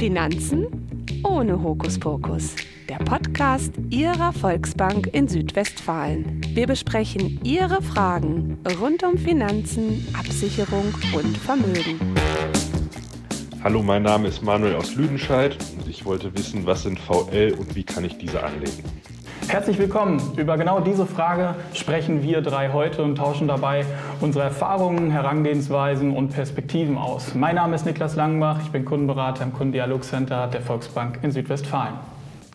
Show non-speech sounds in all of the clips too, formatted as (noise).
Finanzen ohne Hokuspokus. Der Podcast Ihrer Volksbank in Südwestfalen. Wir besprechen Ihre Fragen rund um Finanzen, Absicherung und Vermögen. Hallo, mein Name ist Manuel aus Lüdenscheid und ich wollte wissen, was sind VL und wie kann ich diese anlegen? Herzlich willkommen. Über genau diese Frage sprechen wir drei heute und tauschen dabei unsere Erfahrungen, Herangehensweisen und Perspektiven aus. Mein Name ist Niklas Langenbach, ich bin Kundenberater im Kundendialogcenter der Volksbank in Südwestfalen.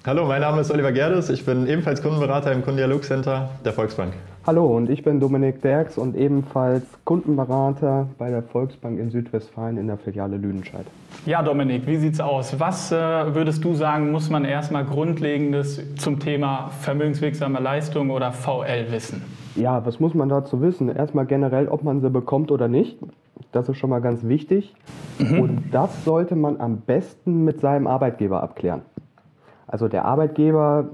Hallo, mein Name ist Oliver Gerdes, ich bin ebenfalls Kundenberater im Kundendialogcenter der Volksbank. Hallo und ich bin Dominik Derks und ebenfalls Kundenberater bei der Volksbank in Südwestfalen in der Filiale Lüdenscheid. Ja, Dominik, wie sieht's aus? Was äh, würdest du sagen, muss man erstmal Grundlegendes zum Thema vermögenswirksame Leistung oder VL wissen? Ja, was muss man dazu wissen? Erstmal generell, ob man sie bekommt oder nicht. Das ist schon mal ganz wichtig. Mhm. Und das sollte man am besten mit seinem Arbeitgeber abklären. Also der Arbeitgeber,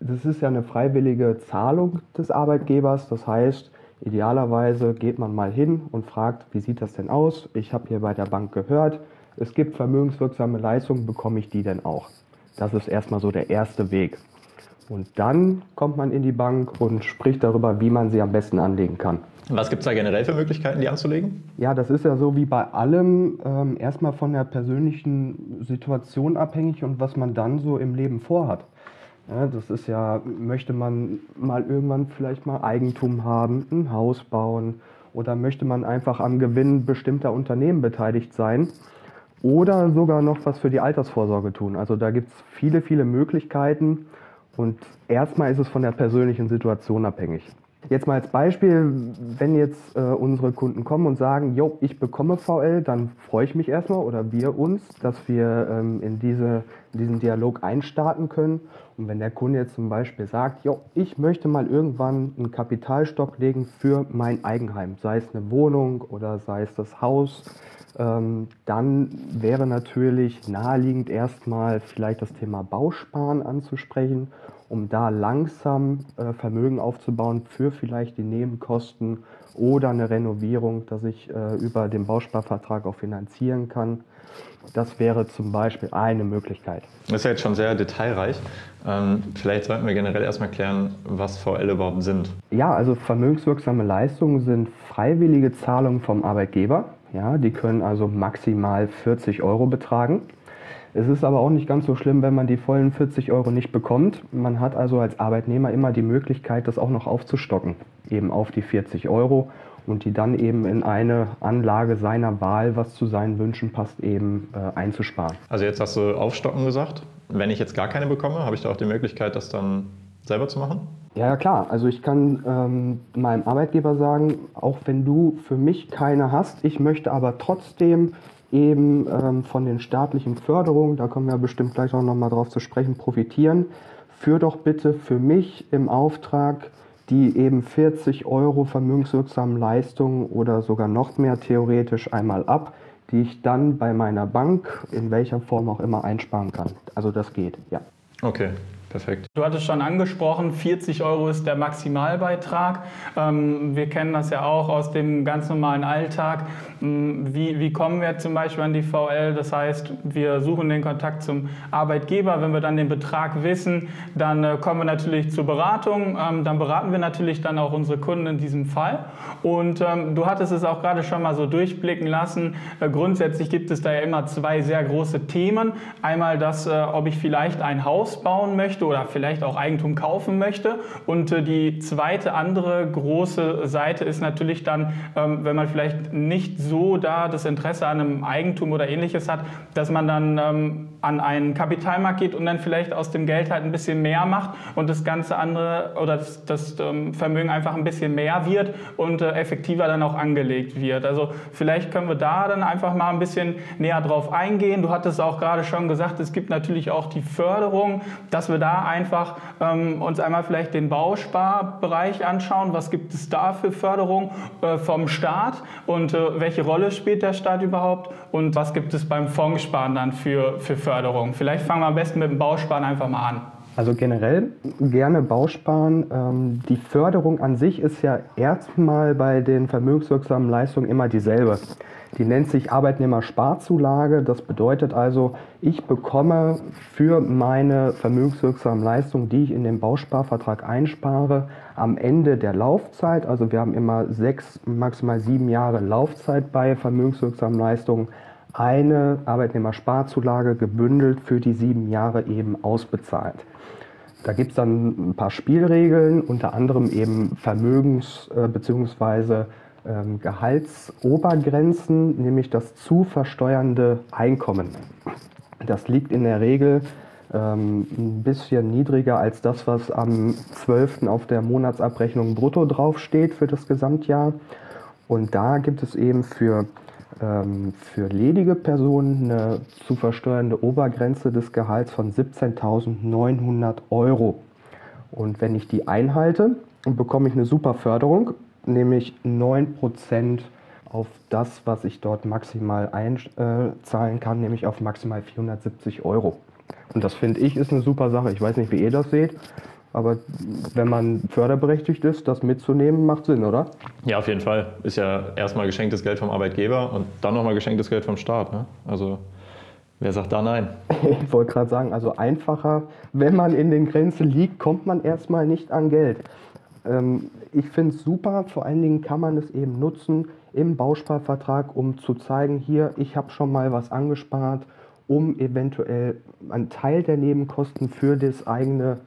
das ist ja eine freiwillige Zahlung des Arbeitgebers. Das heißt, idealerweise geht man mal hin und fragt, wie sieht das denn aus? Ich habe hier bei der Bank gehört, es gibt vermögenswirksame Leistungen, bekomme ich die denn auch? Das ist erstmal so der erste Weg. Und dann kommt man in die Bank und spricht darüber, wie man sie am besten anlegen kann. Was gibt es da generell für Möglichkeiten, die anzulegen? Ja, das ist ja so wie bei allem ähm, erstmal von der persönlichen Situation abhängig und was man dann so im Leben vorhat. Ja, das ist ja, möchte man mal irgendwann vielleicht mal Eigentum haben, ein Haus bauen oder möchte man einfach am Gewinn bestimmter Unternehmen beteiligt sein oder sogar noch was für die Altersvorsorge tun. Also da gibt es viele, viele Möglichkeiten und erstmal ist es von der persönlichen Situation abhängig. Jetzt mal als Beispiel, wenn jetzt äh, unsere Kunden kommen und sagen, jo, ich bekomme VL, dann freue ich mich erstmal oder wir uns, dass wir ähm, in, diese, in diesen Dialog einstarten können. Und wenn der Kunde jetzt zum Beispiel sagt, jo, ich möchte mal irgendwann einen Kapitalstock legen für mein Eigenheim, sei es eine Wohnung oder sei es das Haus, ähm, dann wäre natürlich naheliegend erstmal vielleicht das Thema Bausparen anzusprechen um da langsam äh, Vermögen aufzubauen für vielleicht die Nebenkosten oder eine Renovierung, dass ich äh, über den Bausparvertrag auch finanzieren kann. Das wäre zum Beispiel eine Möglichkeit. Das ist ja jetzt schon sehr detailreich. Ähm, vielleicht sollten wir generell erstmal klären, was VL überhaupt sind. Ja, also vermögenswirksame Leistungen sind freiwillige Zahlungen vom Arbeitgeber. Ja, die können also maximal 40 Euro betragen. Es ist aber auch nicht ganz so schlimm, wenn man die vollen 40 Euro nicht bekommt. Man hat also als Arbeitnehmer immer die Möglichkeit, das auch noch aufzustocken, eben auf die 40 Euro und die dann eben in eine Anlage seiner Wahl, was zu seinen Wünschen passt, eben äh, einzusparen. Also jetzt hast du aufstocken gesagt. Wenn ich jetzt gar keine bekomme, habe ich da auch die Möglichkeit, das dann selber zu machen? Ja, klar. Also ich kann ähm, meinem Arbeitgeber sagen, auch wenn du für mich keine hast, ich möchte aber trotzdem eben ähm, von den staatlichen Förderungen, da kommen wir bestimmt gleich auch nochmal drauf zu sprechen, profitieren. Führ doch bitte für mich im Auftrag die eben 40 Euro vermögenswirksamen Leistungen oder sogar noch mehr theoretisch einmal ab, die ich dann bei meiner Bank in welcher Form auch immer einsparen kann. Also das geht, ja. Okay, Perfekt. Du hattest schon angesprochen, 40 Euro ist der Maximalbeitrag. Ähm, wir kennen das ja auch aus dem ganz normalen Alltag. Ähm, wie, wie kommen wir zum Beispiel an die VL? Das heißt, wir suchen den Kontakt zum Arbeitgeber. Wenn wir dann den Betrag wissen, dann äh, kommen wir natürlich zur Beratung. Ähm, dann beraten wir natürlich dann auch unsere Kunden in diesem Fall. Und du hattest es auch gerade schon mal so durchblicken lassen. Äh, grundsätzlich gibt es da ja immer zwei sehr große Themen. Einmal das, äh, ob ich vielleicht ein Haus bauen möchte oder vielleicht auch Eigentum kaufen möchte. Und äh, die zweite andere große Seite ist natürlich dann, ähm, wenn man vielleicht nicht so da das Interesse an einem Eigentum oder ähnliches hat, dass man dann ähm, an einen Kapitalmarkt geht und dann vielleicht aus dem Geld halt ein bisschen mehr macht und das ganze andere oder das, das ähm, Vermögen einfach ein bisschen mehr wird und äh, effektiver dann auch angelegt wird. Also vielleicht können wir da dann einfach mal ein bisschen näher drauf eingehen. Du hattest auch gerade schon gesagt, es gibt natürlich auch die Förderung, dass wir da einfach ähm, uns einmal vielleicht den Bausparbereich anschauen. Was gibt es da für Förderung äh, vom Staat und äh, welche Rolle spielt der Staat überhaupt und was gibt es beim Fondssparen dann für, für Förderung? Vielleicht fangen wir am besten mit dem Bausparen einfach mal an. Also generell gerne Bausparen. Ähm, die Förderung an sich ist ja erstmal bei den vermögenswirksamen Leistungen immer dieselbe. Die nennt sich Arbeitnehmersparzulage. Das bedeutet also, ich bekomme für meine vermögenswirksamen Leistungen, die ich in den Bausparvertrag einspare, am Ende der Laufzeit, also wir haben immer sechs, maximal sieben Jahre Laufzeit bei vermögenswirksamen Leistungen, eine Arbeitnehmersparzulage gebündelt für die sieben Jahre eben ausbezahlt. Da gibt es dann ein paar Spielregeln, unter anderem eben Vermögens- äh, bzw. Ähm, Gehaltsobergrenzen, nämlich das zu versteuernde Einkommen. Das liegt in der Regel ähm, ein bisschen niedriger als das, was am 12. auf der Monatsabrechnung brutto draufsteht für das Gesamtjahr. Und da gibt es eben für ähm, für ledige Personen eine zu versteuernde Obergrenze des Gehalts von 17.900 Euro. Und wenn ich die einhalte, bekomme ich eine super Förderung, nämlich 9% auf das, was ich dort maximal einzahlen kann, nämlich auf maximal 470 Euro. Und das finde ich ist eine super Sache. Ich weiß nicht, wie ihr das seht. Aber wenn man förderberechtigt ist, das mitzunehmen, macht Sinn, oder? Ja, auf jeden Fall. Ist ja erstmal geschenktes Geld vom Arbeitgeber und dann nochmal geschenktes Geld vom Staat. Ne? Also wer sagt da nein? (laughs) Ich wollte gerade sagen, also einfacher, wenn man in den Grenzen liegt, kommt man erstmal nicht an Geld. Ähm, ich finde es super, vor allen Dingen kann man es eben nutzen im Bausparvertrag, um zu zeigen, hier, ich habe schon mal was angespart, um eventuell einen Teil der Nebenkosten für das eigene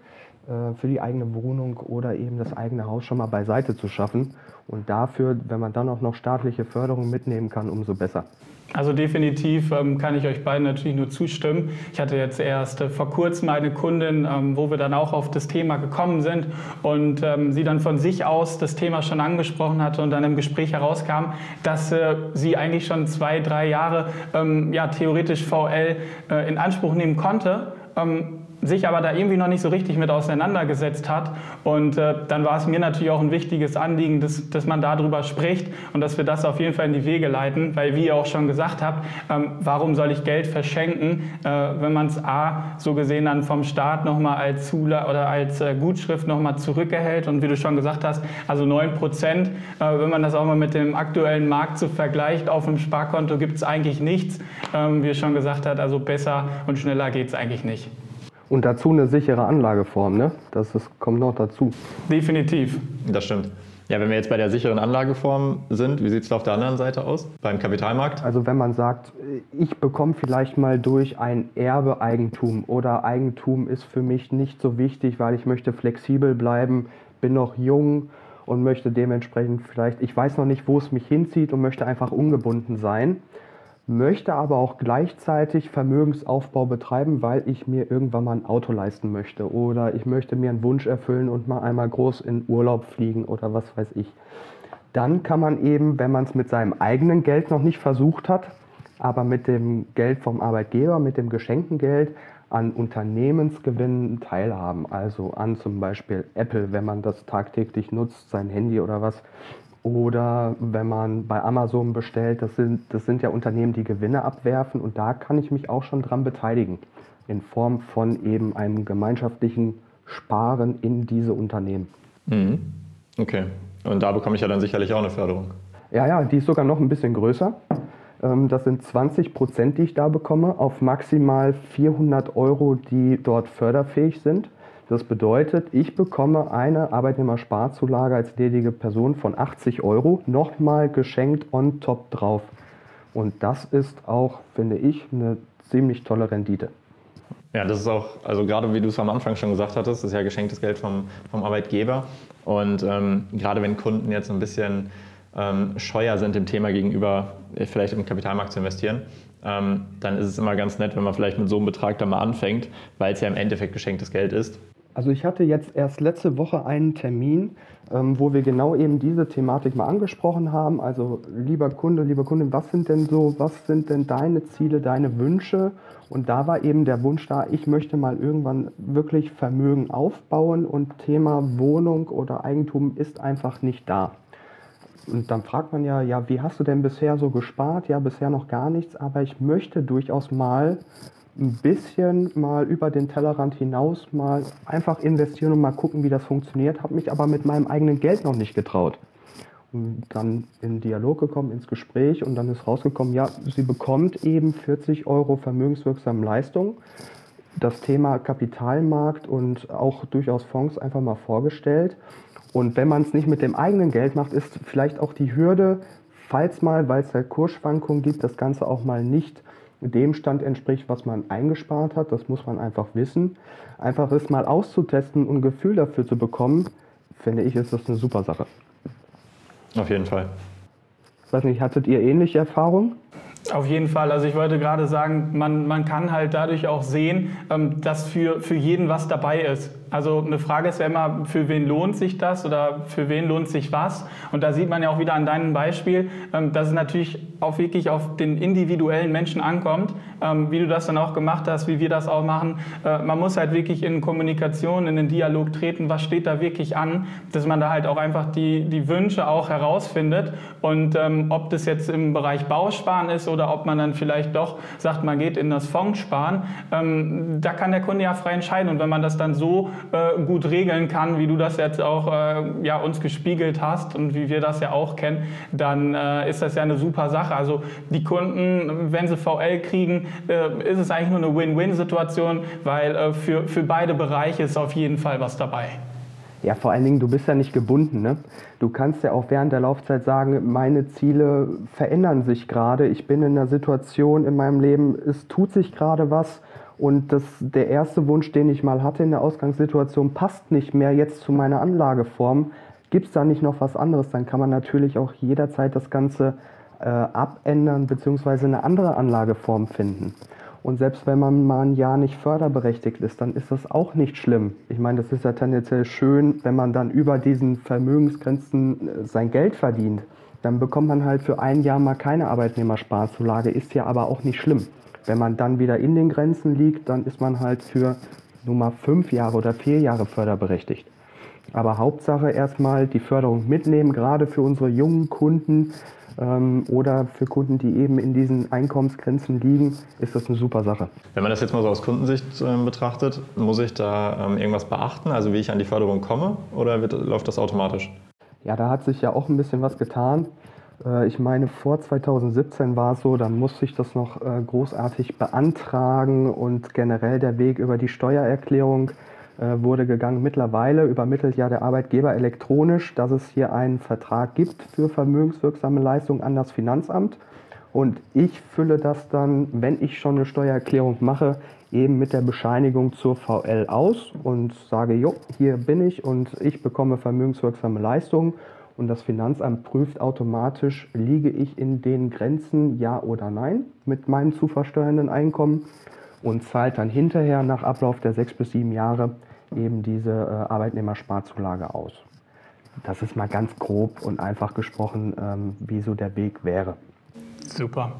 für die eigene Wohnung oder eben das eigene Haus schon mal beiseite zu schaffen. Und dafür, wenn man dann auch noch staatliche Förderung mitnehmen kann, umso besser. Also definitiv ähm, kann ich euch beiden natürlich nur zustimmen. Ich hatte jetzt erst äh, vor kurzem eine Kundin, ähm, wo wir dann auch auf das Thema gekommen sind und ähm, sie dann von sich aus das Thema schon angesprochen hatte und dann im Gespräch herauskam, dass äh, sie eigentlich schon zwei, drei Jahre ähm, ja, theoretisch VL äh, in Anspruch nehmen konnte ähm, sich aber da irgendwie noch nicht so richtig mit auseinandergesetzt hat. Und äh, dann war es mir natürlich auch ein wichtiges Anliegen, dass, dass man darüber spricht und dass wir das auf jeden Fall in die Wege leiten, weil wie ihr auch schon gesagt habt, ähm, warum soll ich Geld verschenken, äh, wenn man es A so gesehen dann vom Staat nochmal als Zula oder als äh, Gutschrift nochmal zurückerhält und wie du schon gesagt hast, also 9 Prozent, äh, wenn man das auch mal mit dem aktuellen Markt so vergleicht, auf dem Sparkonto gibt es eigentlich nichts, ähm, wie er schon gesagt hat, also besser und schneller geht es eigentlich nicht. Und dazu eine sichere Anlageform, ne? Das ist, kommt noch dazu. Definitiv. Das stimmt. Ja, wenn wir jetzt bei der sicheren Anlageform sind, wie sieht es auf der anderen Seite aus, beim Kapitalmarkt? Also wenn man sagt, ich bekomme vielleicht mal durch ein Erbe Eigentum oder Eigentum ist für mich nicht so wichtig, weil ich möchte flexibel bleiben, bin noch jung und möchte dementsprechend vielleicht, ich weiß noch nicht, wo es mich hinzieht und möchte einfach ungebunden sein möchte aber auch gleichzeitig Vermögensaufbau betreiben, weil ich mir irgendwann mal ein Auto leisten möchte oder ich möchte mir einen Wunsch erfüllen und mal einmal groß in Urlaub fliegen oder was weiß ich. Dann kann man eben, wenn man es mit seinem eigenen Geld noch nicht versucht hat, aber mit dem Geld vom Arbeitgeber, mit dem geschenkten Geld an Unternehmensgewinnen teilhaben. Also an zum Beispiel Apple, wenn man das tagtäglich nutzt, sein Handy oder was, oder wenn man bei Amazon bestellt, das sind, das sind ja Unternehmen, die Gewinne abwerfen und da kann ich mich auch schon dran beteiligen. In Form von eben einem gemeinschaftlichen Sparen in diese Unternehmen. Mhm. Okay. Und da bekomme ich ja dann sicherlich auch eine Förderung. Ja, ja, die ist sogar noch ein bisschen größer. Ähm, das sind 20 Prozent, die ich da bekomme, auf maximal 400 Euro, die dort förderfähig sind. Das bedeutet, ich bekomme eine Arbeitnehmersparzulage als ledige Person von 80 Euro nochmal geschenkt on top drauf. Und das ist auch, finde ich, eine ziemlich tolle Rendite. Ja, das ist auch, also gerade wie du es am Anfang schon gesagt hattest, ist ja geschenktes Geld vom, vom Arbeitgeber. Und ähm, gerade wenn Kunden jetzt ein bisschen ähm, scheuer sind dem Thema gegenüber, äh, vielleicht im Kapitalmarkt zu investieren, ähm, dann ist es immer ganz nett, wenn man vielleicht mit so einem Betrag dann mal anfängt, weil es ja im Endeffekt geschenktes Geld ist. Also ich hatte jetzt erst letzte Woche einen Termin, ähm, wo wir genau eben diese Thematik mal angesprochen haben. Also lieber Kunde, lieber Kunde, was sind denn so, was sind denn deine Ziele, deine Wünsche? Und da war eben der Wunsch da, ich möchte mal irgendwann wirklich Vermögen aufbauen und Thema Wohnung oder Eigentum ist einfach nicht da. Und dann fragt man ja, ja, wie hast du denn bisher so gespart? Ja, bisher noch gar nichts, aber ich möchte durchaus mal ein bisschen mal über den Tellerrand hinaus mal einfach investieren und mal gucken, wie das funktioniert, habe mich aber mit meinem eigenen Geld noch nicht getraut. Und dann in Dialog gekommen, ins Gespräch und dann ist rausgekommen, ja, sie bekommt eben 40 Euro vermögenswirksame Leistung. Das Thema Kapitalmarkt und auch durchaus Fonds einfach mal vorgestellt. Und wenn man es nicht mit dem eigenen Geld macht, ist vielleicht auch die Hürde, falls mal, weil es halt Kursschwankungen gibt, das Ganze auch mal nicht dem Stand entspricht, was man eingespart hat. Das muss man einfach wissen. Einfach es mal auszutesten und ein Gefühl dafür zu bekommen, finde ich, ist das eine super Sache. Auf jeden Fall. Ich weiß nicht, hattet ihr ähnliche Erfahrungen? Auf jeden Fall. Also ich wollte gerade sagen, man, man kann halt dadurch auch sehen, ähm, dass für, für jeden was dabei ist. Also eine Frage ist ja immer, für wen lohnt sich das oder für wen lohnt sich was? Und da sieht man ja auch wieder an deinem Beispiel, ähm, dass es natürlich auch wirklich auf den individuellen Menschen ankommt, ähm, wie du das dann auch gemacht hast, wie wir das auch machen. Äh, man muss halt wirklich in Kommunikation, in den Dialog treten, was steht da wirklich an, dass man da halt auch einfach die, die Wünsche auch herausfindet. Und ähm, ob das jetzt im Bereich Bausparen ist oder ob man dann vielleicht doch sagt, man geht in das Fondssparen, da kann der Kunde ja frei entscheiden. Und wenn man das dann so äh, gut regeln kann, wie du das jetzt auch äh, ja, uns gespiegelt hast und wie wir das ja auch kennen, dann äh, ist das ja eine super Sache. Also die Kunden, wenn sie VL kriegen, äh, ist es eigentlich nur eine Win-Win-Situation, weil äh, für, für beide Bereiche ist auf jeden Fall was dabei. Ja, vor allen Dingen, du bist ja nicht gebunden. Ne? Du kannst ja auch während der Laufzeit sagen, meine Ziele verändern sich gerade. Ich bin in einer Situation in meinem Leben, es tut sich gerade was und das, der erste Wunsch, den ich mal hatte in der Ausgangssituation, passt nicht mehr jetzt zu meiner Anlageform. Gibt es da nicht noch was anderes? Dann kann man natürlich auch jederzeit das Ganze äh, abändern bzw. eine andere Anlageform finden. Und selbst wenn man mal ein Jahr nicht förderberechtigt ist, dann ist das auch nicht schlimm. Ich meine, das ist ja tendenziell schön, wenn man dann über diesen Vermögensgrenzen äh, sein Geld verdient. Dann bekommt man halt für ein Jahr mal keine Arbeitnehmersparzulage, ist ja aber auch nicht schlimm. Wenn man dann wieder in den Grenzen liegt, dann ist man halt für Nummer fünf Jahre oder vier Jahre förderberechtigt. Aber Hauptsache erstmal die Förderung mitnehmen, gerade für unsere jungen Kunden ähm, oder für Kunden, die eben in diesen Einkommensgrenzen liegen, ist das eine super Sache. Wenn man das jetzt mal so aus Kundensicht äh, betrachtet, muss ich da ähm, irgendwas beachten, also wie ich an die Förderung komme, oder wird, läuft das automatisch? Ja, da hat sich ja auch ein bisschen was getan. Äh, ich meine, vor 2017 war es so, da musste ich das noch äh, großartig beantragen und generell der Weg über die Steuererklärung äh, wurde gegangen. Mittlerweile übermittelt ja der Arbeitgeber elektronisch, dass es hier einen Vertrag gibt für vermögenswirksame Leistungen an das Finanzamt. Und ich fülle das dann, wenn ich schon eine Steuererklärung mache, eben mit der Bescheinigung zur VL aus und sage, jo, hier bin ich und ich bekomme vermögenswirksame Leistungen und das Finanzamt prüft automatisch, liege ich in den Grenzen, ja oder nein, mit meinem zu versteuernden Einkommen und zahlt dann hinterher nach Ablauf der sechs bis sieben Jahre eben diese äh, Arbeitnehmersparzulage aus. Das ist mal ganz grob und einfach gesprochen, ähm, wie so der Weg wäre. Super.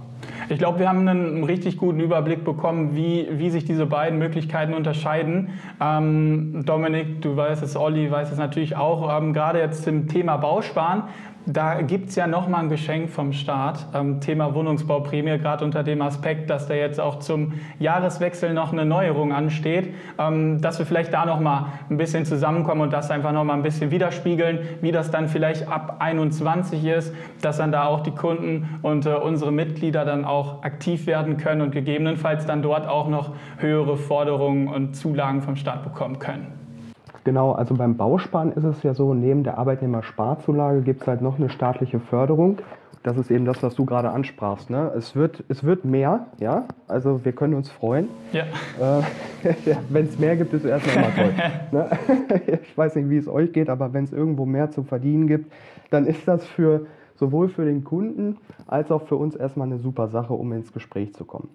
Ich glaube, wir haben einen richtig guten Überblick bekommen, wie, wie sich diese beiden Möglichkeiten unterscheiden. Ähm, Dominik, du weißt es, Olli weiß es natürlich auch, ähm, gerade jetzt zum Thema Bausparen da gibt es ja nochmal ein Geschenk vom Staat, ähm, Thema Wohnungsbauprämie, gerade unter dem Aspekt, dass da jetzt auch zum Jahreswechsel noch eine Neuerung ansteht, ähm, dass wir vielleicht da nochmal ein bisschen zusammenkommen und das einfach nochmal ein bisschen widerspiegeln, wie das dann vielleicht ab 21 ist, dass dann da auch die Kunden und äh, unsere Mitglieder dann auch aktiv werden können und gegebenenfalls dann dort auch noch höhere Forderungen und Zulagen vom Staat bekommen können. Genau, also beim Bausparen ist es ja so, neben der Arbeitnehmersparzulage gibt es halt noch eine staatliche Förderung. Das ist eben das, was du gerade ansprachst. Ne? Es, wird, es wird mehr, ja, also wir können uns freuen. Ja. Äh, (laughs) wenn es mehr gibt, ist es erstmal immer toll. (laughs) ne? (laughs) ich weiß nicht, wie es euch geht, aber wenn es irgendwo mehr zu verdienen gibt, dann ist das für sowohl für den Kunden als auch für uns erstmal eine super Sache, um ins Gespräch zu kommen.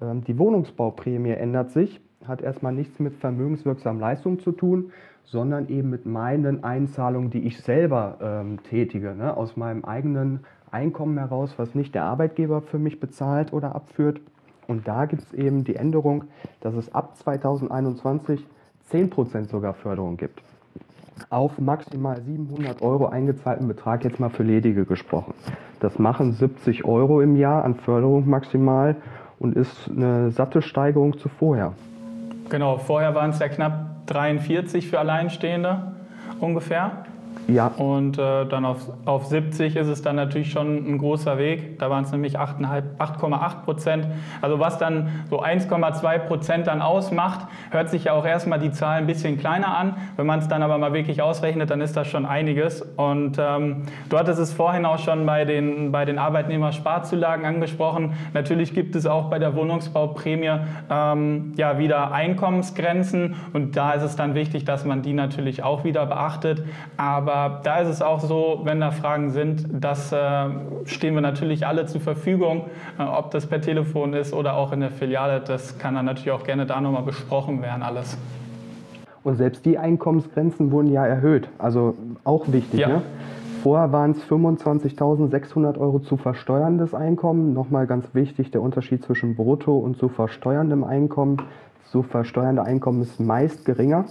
Ähm, die Wohnungsbauprämie ändert sich hat erstmal nichts mit vermögenswirksamen Leistungen zu tun, sondern eben mit meinen Einzahlungen, die ich selber ähm, tätige, ne? aus meinem eigenen Einkommen heraus, was nicht der Arbeitgeber für mich bezahlt oder abführt. Und da gibt es eben die Änderung, dass es ab 2021 10% sogar Förderung gibt. Auf maximal 700 Euro eingezahlten Betrag, jetzt mal für Ledige gesprochen. Das machen 70 Euro im Jahr an Förderung maximal und ist eine satte Steigerung zu vorher. Genau, vorher waren es ja knapp 43 für Alleinstehende ungefähr. Ja. Und äh, dann auf, auf 70 ist es dann natürlich schon ein großer Weg. Da waren es nämlich 8,8 Prozent. Also was dann so 1,2 Prozent dann ausmacht, hört sich ja auch erstmal die Zahl ein bisschen kleiner an. Wenn man es dann aber mal wirklich ausrechnet, dann ist das schon einiges. Und ähm, du hattest es vorhin auch schon bei den, bei den Arbeitnehmersparzulagen angesprochen. Natürlich gibt es auch bei der Wohnungsbauprämie ähm, ja wieder Einkommensgrenzen. Und da ist es dann wichtig, dass man die natürlich auch wieder beachtet. Aber aber da ist es auch so, wenn da Fragen sind, das äh, stehen wir natürlich alle zur Verfügung, äh, ob das per Telefon ist oder auch in der Filiale. Das kann dann natürlich auch gerne da nochmal besprochen werden, alles. Und selbst die Einkommensgrenzen wurden ja erhöht. Also auch wichtig. Ja. Ne? Vorher waren es 25.600 Euro zu versteuerndes Einkommen. Nochmal ganz wichtig, der Unterschied zwischen brutto und zu versteuerndem Einkommen. Zu versteuernde Einkommen ist meist geringer.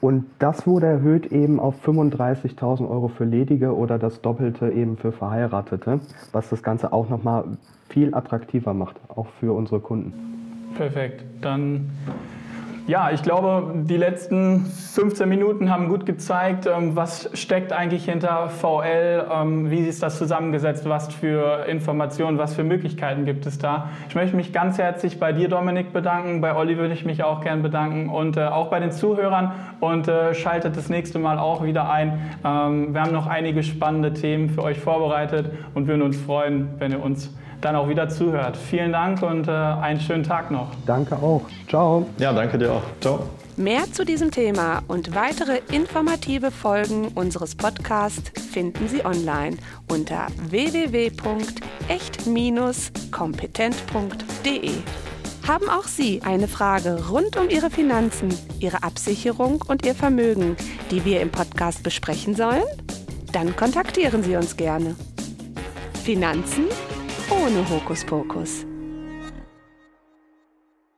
Und das wurde erhöht eben auf 35.000 Euro für Ledige oder das Doppelte eben für Verheiratete, was das Ganze auch nochmal viel attraktiver macht, auch für unsere Kunden. Perfekt. Dann ja, ich glaube, die letzten 15 Minuten haben gut gezeigt, ähm, was steckt eigentlich hinter VL, ähm, wie ist das zusammengesetzt, was für Informationen, was für Möglichkeiten gibt es da. Ich möchte mich ganz herzlich bei dir, Dominik, bedanken. Bei Olli würde ich mich auch gern bedanken und äh, auch bei den Zuhörern und äh, schaltet das nächste Mal auch wieder ein. Ähm, wir haben noch einige spannende Themen für euch vorbereitet und würden uns freuen, wenn ihr uns dann auch wieder zuhört. Vielen Dank und äh, einen schönen Tag noch. Danke auch. Ciao. Ja, danke dir auch. Ciao. Mehr zu diesem Thema und weitere informative Folgen unseres Podcasts finden Sie online unter www.echt-kompetent.de. Haben auch Sie eine Frage rund um Ihre Finanzen, Ihre Absicherung und Ihr Vermögen, die wir im Podcast besprechen sollen? Dann kontaktieren Sie uns gerne. Finanzen ohne Hokuspokus.